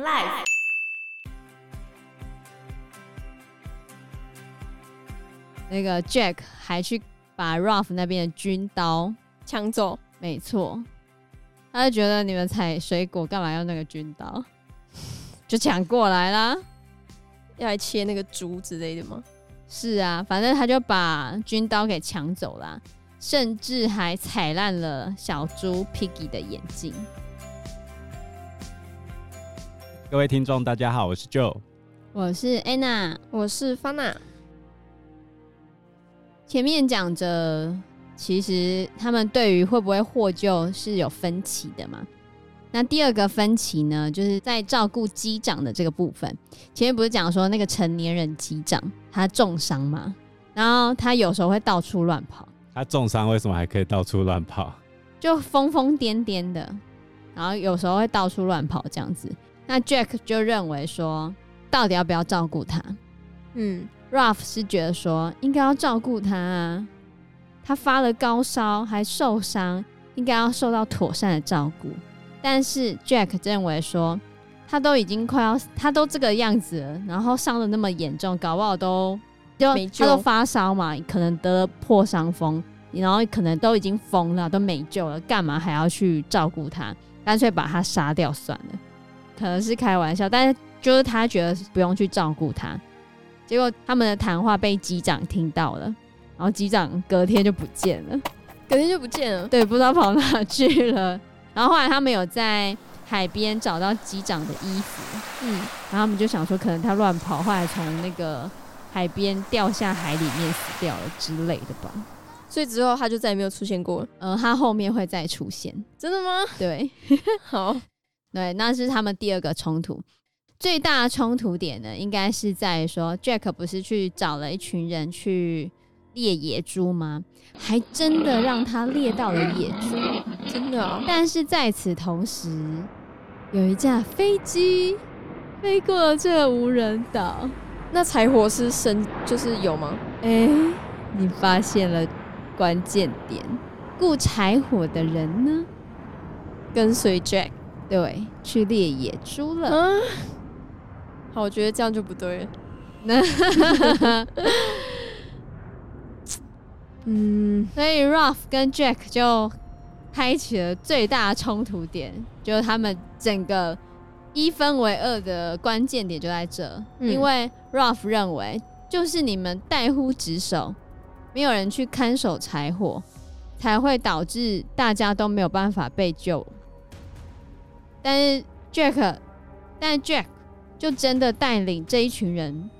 Life。那个 Jack 还去把 Ralph 那边的军刀抢走，没错，他就觉得你们采水果干嘛要那个军刀，就抢过来啦，要来切那个猪之类的吗？是啊，反正他就把军刀给抢走了，甚至还踩烂了小猪 Piggy 的眼镜。各位听众，大家好，我是 Joe，我是 Anna，我是 Fana。前面讲着，其实他们对于会不会获救是有分歧的嘛。那第二个分歧呢，就是在照顾机长的这个部分。前面不是讲说那个成年人机长他重伤嘛，然后他有时候会到处乱跑。他重伤为什么还可以到处乱跑？就疯疯癫癫的，然后有时候会到处乱跑这样子。那 Jack 就认为说，到底要不要照顾他？嗯。Ralph 是觉得说应该要照顾他啊，他发了高烧还受伤，应该要受到妥善的照顾。但是 Jack 认为说他都已经快要，他都这个样子了，然后伤的那么严重，搞不好都就他都发烧嘛，可能得了破伤风，然后可能都已经疯了，都没救了，干嘛还要去照顾他？干脆把他杀掉算了。可能是开玩笑，但是就是他觉得不用去照顾他。结果他们的谈话被机长听到了，然后机长隔天就不见了，隔天就不见了，对，不知道跑哪去了。然后后来他们有在海边找到机长的衣服，嗯，然后他们就想说可能他乱跑，后来从那个海边掉下海里面死掉了之类的吧。所以之后他就再也没有出现过了。嗯，他后面会再出现，真的吗？对，好，对，那是他们第二个冲突。最大的冲突点呢，应该是在说，Jack 不是去找了一群人去猎野猪吗？还真的让他猎到了野猪，真的啊。但是在此同时，有一架飞机飞过了这个无人岛。那柴火是生就是有吗？哎、欸，你发现了关键点，雇柴火的人呢，跟随 Jack 对去猎野猪了。嗯好，我觉得这样就不对了。嗯，所以 Ralph 跟 Jack 就开启了最大冲突点，就是他们整个一分为二的关键点就在这。嗯、因为 Ralph 认为，就是你们怠忽职守，没有人去看守柴火，才会导致大家都没有办法被救。但是 Jack，但是 Jack。就真的带领这一群人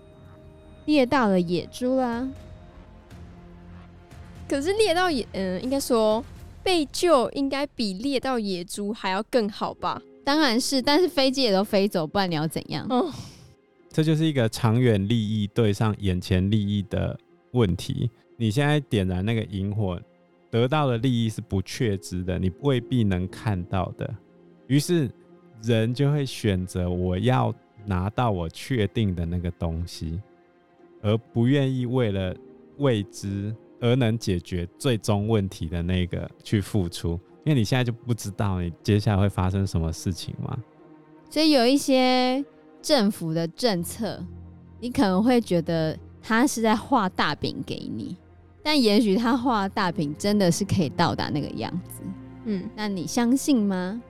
猎到了野猪啦。可是猎到野，嗯，应该说被救应该比猎到野猪还要更好吧？当然是，但是飞机也都飞走，不然你要怎样？哦，这就是一个长远利益对上眼前利益的问题。你现在点燃那个萤火，得到的利益是不确知的，你未必能看到的。于是人就会选择我要。拿到我确定的那个东西，而不愿意为了未知而能解决最终问题的那个去付出，因为你现在就不知道你接下来会发生什么事情嘛。所以有一些政府的政策，你可能会觉得他是在画大饼给你，但也许他画大饼真的是可以到达那个样子。嗯，那你相信吗？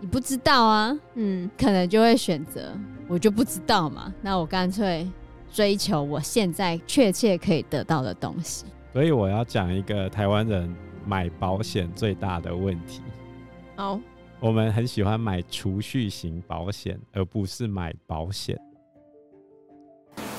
你不知道啊，嗯，可能就会选择我就不知道嘛，那我干脆追求我现在确切可以得到的东西。所以我要讲一个台湾人买保险最大的问题。好，我们很喜欢买储蓄型保险，而不是买保险。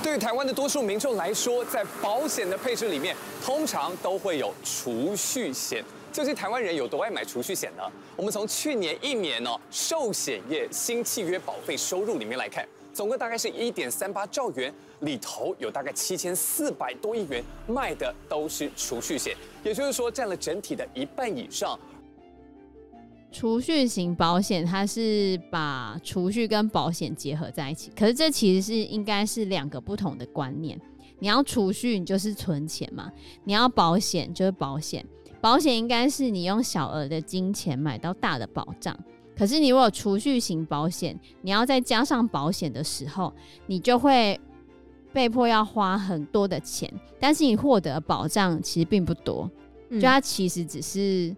对于台湾的多数民众来说，在保险的配置里面，通常都会有储蓄险。究竟台湾人有多爱买储蓄险呢？我们从去年一年呢、哦、寿险业新契约保费收入里面来看，总共大概是一点三八兆元，里头有大概七千四百多亿元卖的都是储蓄险，也就是说占了整体的一半以上。储蓄型保险它是把储蓄跟保险结合在一起，可是这其实是应该是两个不同的观念。你要储蓄，你就是存钱嘛；你要保险，就是保险。保险应该是你用小额的金钱买到大的保障，可是你如果储蓄型保险，你要再加上保险的时候，你就会被迫要花很多的钱，但是你获得保障其实并不多，嗯、就它其实只是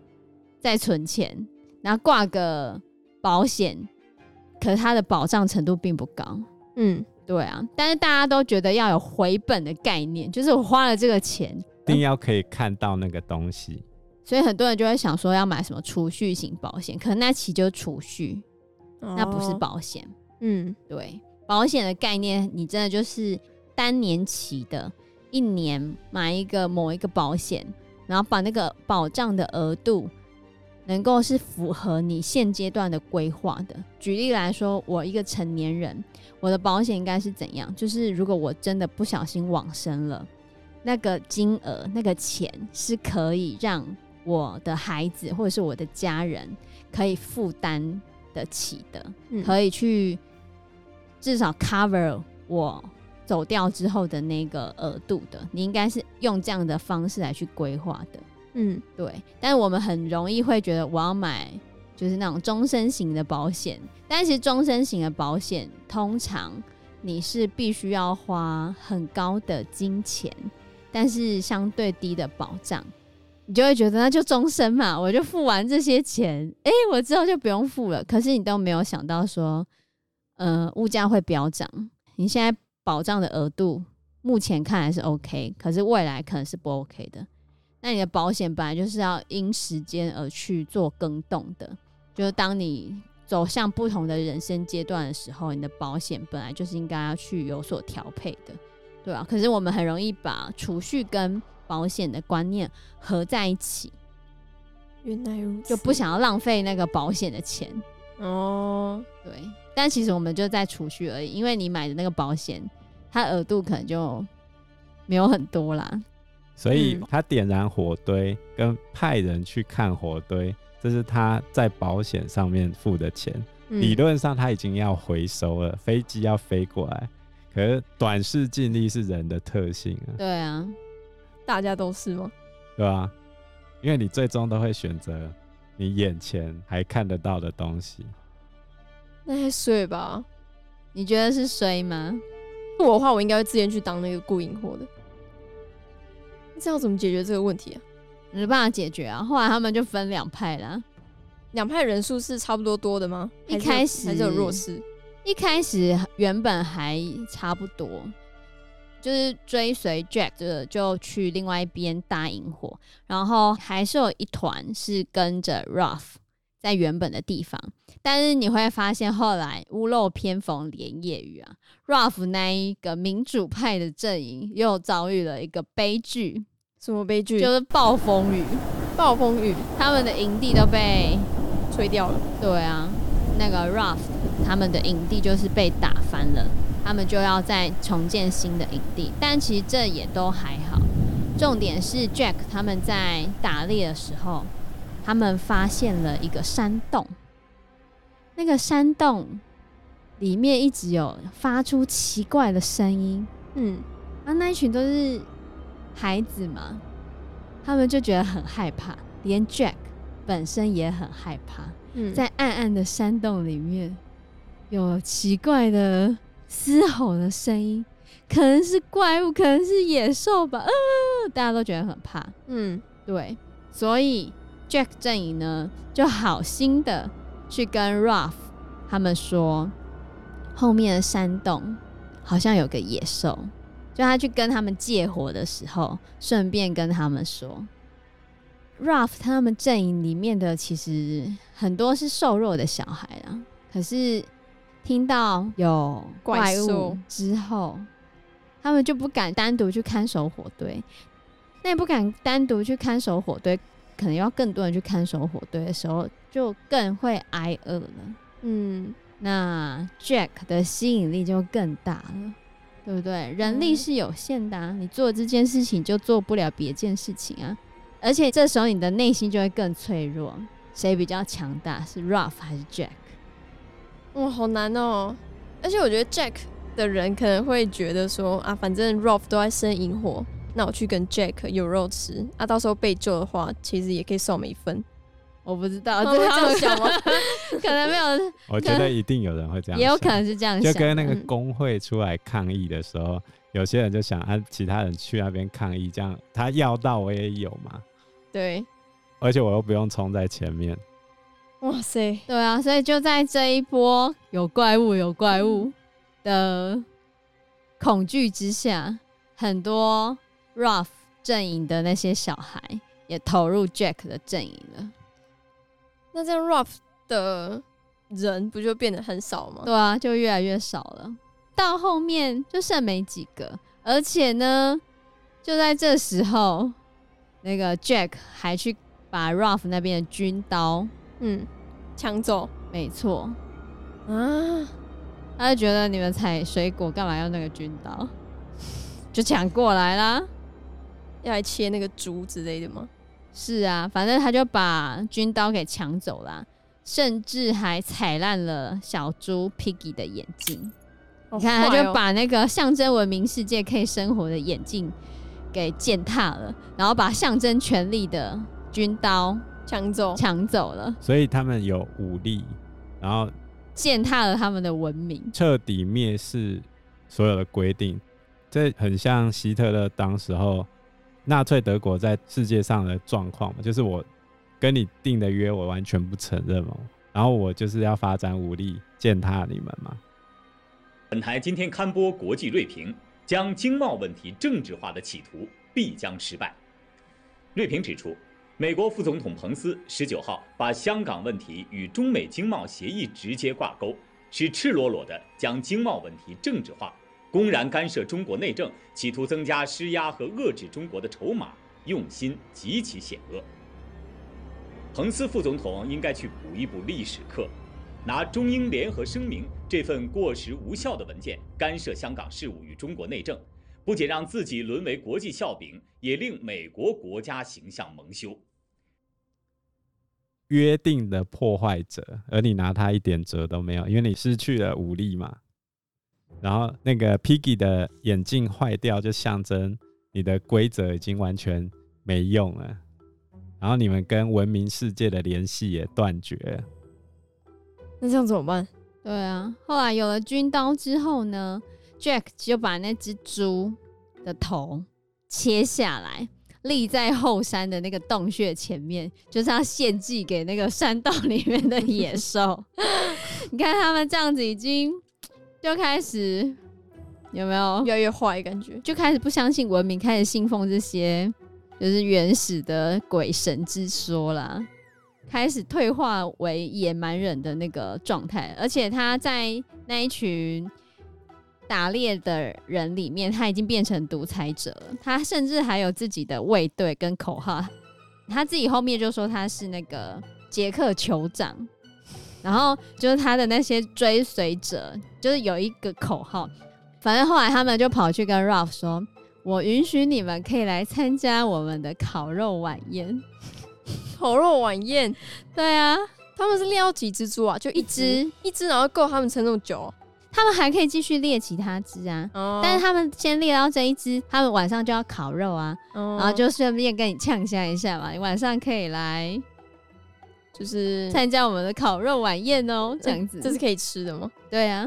在存钱，然后挂个保险，可是它的保障程度并不高。嗯，对啊，但是大家都觉得要有回本的概念，就是我花了这个钱，一定要可以看到那个东西。所以很多人就会想说要买什么储蓄型保险，可能那期就是储蓄，哦、那不是保险。嗯，对，保险的概念，你真的就是单年期的，一年买一个某一个保险，然后把那个保障的额度能够是符合你现阶段的规划的。举例来说，我一个成年人，我的保险应该是怎样？就是如果我真的不小心往生了，那个金额、那个钱是可以让我的孩子或者是我的家人可以负担得起的，嗯、可以去至少 cover 我走掉之后的那个额度的，你应该是用这样的方式来去规划的。嗯，对。但是我们很容易会觉得我要买就是那种终身型的保险，但其实终身型的保险通常你是必须要花很高的金钱，但是相对低的保障。你就会觉得那就终身嘛，我就付完这些钱，哎、我之后就不用付了。可是你都没有想到说，呃，物价会飙涨，你现在保障的额度目前看来是 OK，可是未来可能是不 OK 的。那你的保险本来就是要因时间而去做更动的，就是当你走向不同的人生阶段的时候，你的保险本来就是应该要去有所调配的，对吧？可是我们很容易把储蓄跟保险的观念合在一起，原来如此，就不想要浪费那个保险的钱哦。对，但其实我们就在储蓄而已，因为你买的那个保险，它额度可能就没有很多啦。所以他点燃火堆跟派人去看火堆，这是他在保险上面付的钱。嗯、理论上他已经要回收了，飞机要飞过来，可是短视近利是人的特性啊。对啊。大家都是吗？对啊，因为你最终都会选择你眼前还看得到的东西。那还衰吧？你觉得是衰吗？我的话，我应该会自愿去当那个雇银货的。这要怎么解决这个问题啊？没办法解决啊！后来他们就分两派啦。两派人数是差不多多的吗？一开始还是有弱势？一开始原本还差不多。就是追随 Jack 的，就去另外一边搭萤火，然后还是有一团是跟着 Ruff 在原本的地方。但是你会发现，后来屋漏偏逢连夜雨啊，Ruff 那一个民主派的阵营又遭遇了一个悲剧。什么悲剧？就是暴风雨，暴风雨，他们的营地都被吹掉了。对啊，那个 Ruff 他们的营地就是被打翻了。他们就要再重建新的营地，但其实这也都还好。重点是 Jack 他们在打猎的时候，他们发现了一个山洞。那个山洞里面一直有发出奇怪的声音。嗯，啊，那一群都是孩子嘛，他们就觉得很害怕，连 Jack 本身也很害怕。嗯，在暗暗的山洞里面有奇怪的。嘶吼的声音，可能是怪物，可能是野兽吧。呃，大家都觉得很怕。嗯，对，所以 Jack 阵营呢，就好心的去跟 Ruff 他们说，后面的山洞好像有个野兽。就他去跟他们借火的时候，顺便跟他们说，Ruff 他们阵营里面的其实很多是瘦弱的小孩啊，可是。听到有怪物之后，他们就不敢单独去看守火堆。那也不敢单独去看守火堆，可能要更多人去看守火堆的时候，就更会挨饿了。嗯，那 Jack 的吸引力就更大了，对不对？人力是有限的啊，你做这件事情就做不了别件事情啊。而且这时候你的内心就会更脆弱。谁比较强大？是 Ruff 还是 Jack？哇，好难哦！而且我觉得 Jack 的人可能会觉得说啊，反正 Ruff 都在生营火，那我去跟 Jack 有肉吃啊，到时候被救的话，其实也可以送我们一份。我不知道，这样想吗？可能没有。我觉得一定有人会这样，也有可能是这样想。就跟那个工会出来抗议的时候，嗯、有些人就想啊，其他人去那边抗议，这样他要到我也有嘛。对。而且我又不用冲在前面。哇塞！对啊，所以就在这一波有怪物、有怪物的恐惧之下，很多 Ruff 阵营的那些小孩也投入 Jack 的阵营了。那这样 Ruff 的人不就变得很少吗？对啊，就越来越少了。到后面就剩没几个，而且呢，就在这时候，那个 Jack 还去把 Ruff 那边的军刀。嗯，抢走，没错，啊，他就觉得你们采水果干嘛要那个军刀，就抢过来啦，要来切那个猪之类的吗？是啊，反正他就把军刀给抢走了，甚至还踩烂了小猪 Piggy 的眼镜。哦，你看，他就把那个象征文明世界可以生活的眼镜给践踏了，然后把象征权力的军刀。抢走，抢走了，所以他们有武力，然后践踏了他们的文明，彻底蔑视所有的规定。这很像希特勒当时候纳粹德国在世界上的状况嘛，就是我跟你定的约，我完全不承认嘛，然后我就是要发展武力践踏你们嘛。本台今天刊播国际锐评，将经贸问题政治化的企图必将失败。锐评指出。美国副总统彭斯十九号把香港问题与中美经贸协议直接挂钩，是赤裸裸地将经贸问题政治化，公然干涉中国内政，企图增加施压和遏制中国的筹码，用心极其险恶。彭斯副总统应该去补一补历史课，拿中英联合声明这份过时无效的文件干涉香港事务与中国内政，不仅让自己沦为国际笑柄，也令美国国家形象蒙羞。约定的破坏者，而你拿他一点辙都没有，因为你失去了武力嘛。然后那个 Piggy 的眼镜坏掉，就象征你的规则已经完全没用了。然后你们跟文明世界的联系也断绝了。那这样怎么办？对啊，后来有了军刀之后呢，Jack 就把那只猪的头切下来。立在后山的那个洞穴前面，就是要献祭给那个山洞里面的野兽。你看他们这样子，已经就开始有没有越来越坏感觉？就开始不相信文明，开始信奉这些就是原始的鬼神之说啦，开始退化为野蛮人的那个状态。而且他在那一群。打猎的人里面，他已经变成独裁者了。他甚至还有自己的卫队跟口号。他自己后面就说他是那个杰克酋长，然后就是他的那些追随者，就是有一个口号。反正后来他们就跑去跟 Ralph 说：“我允许你们可以来参加我们的烤肉晚宴。”烤肉晚宴？对啊，他们是猎到几只猪啊？就一只，一只，然后够他们撑那么久。他们还可以继续猎其他只啊，oh. 但是他们先猎到这一只，他们晚上就要烤肉啊，oh. 然后就顺便跟你呛下一下嘛，你晚上可以来，就是参加我们的烤肉晚宴哦，这样子，这是可以吃的吗？对啊。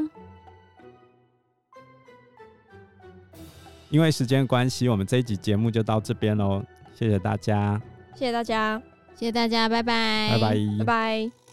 因为时间关系，我们这一集节目就到这边喽，谢谢大家，谢谢大家，谢谢大家，拜拜，拜拜，拜拜。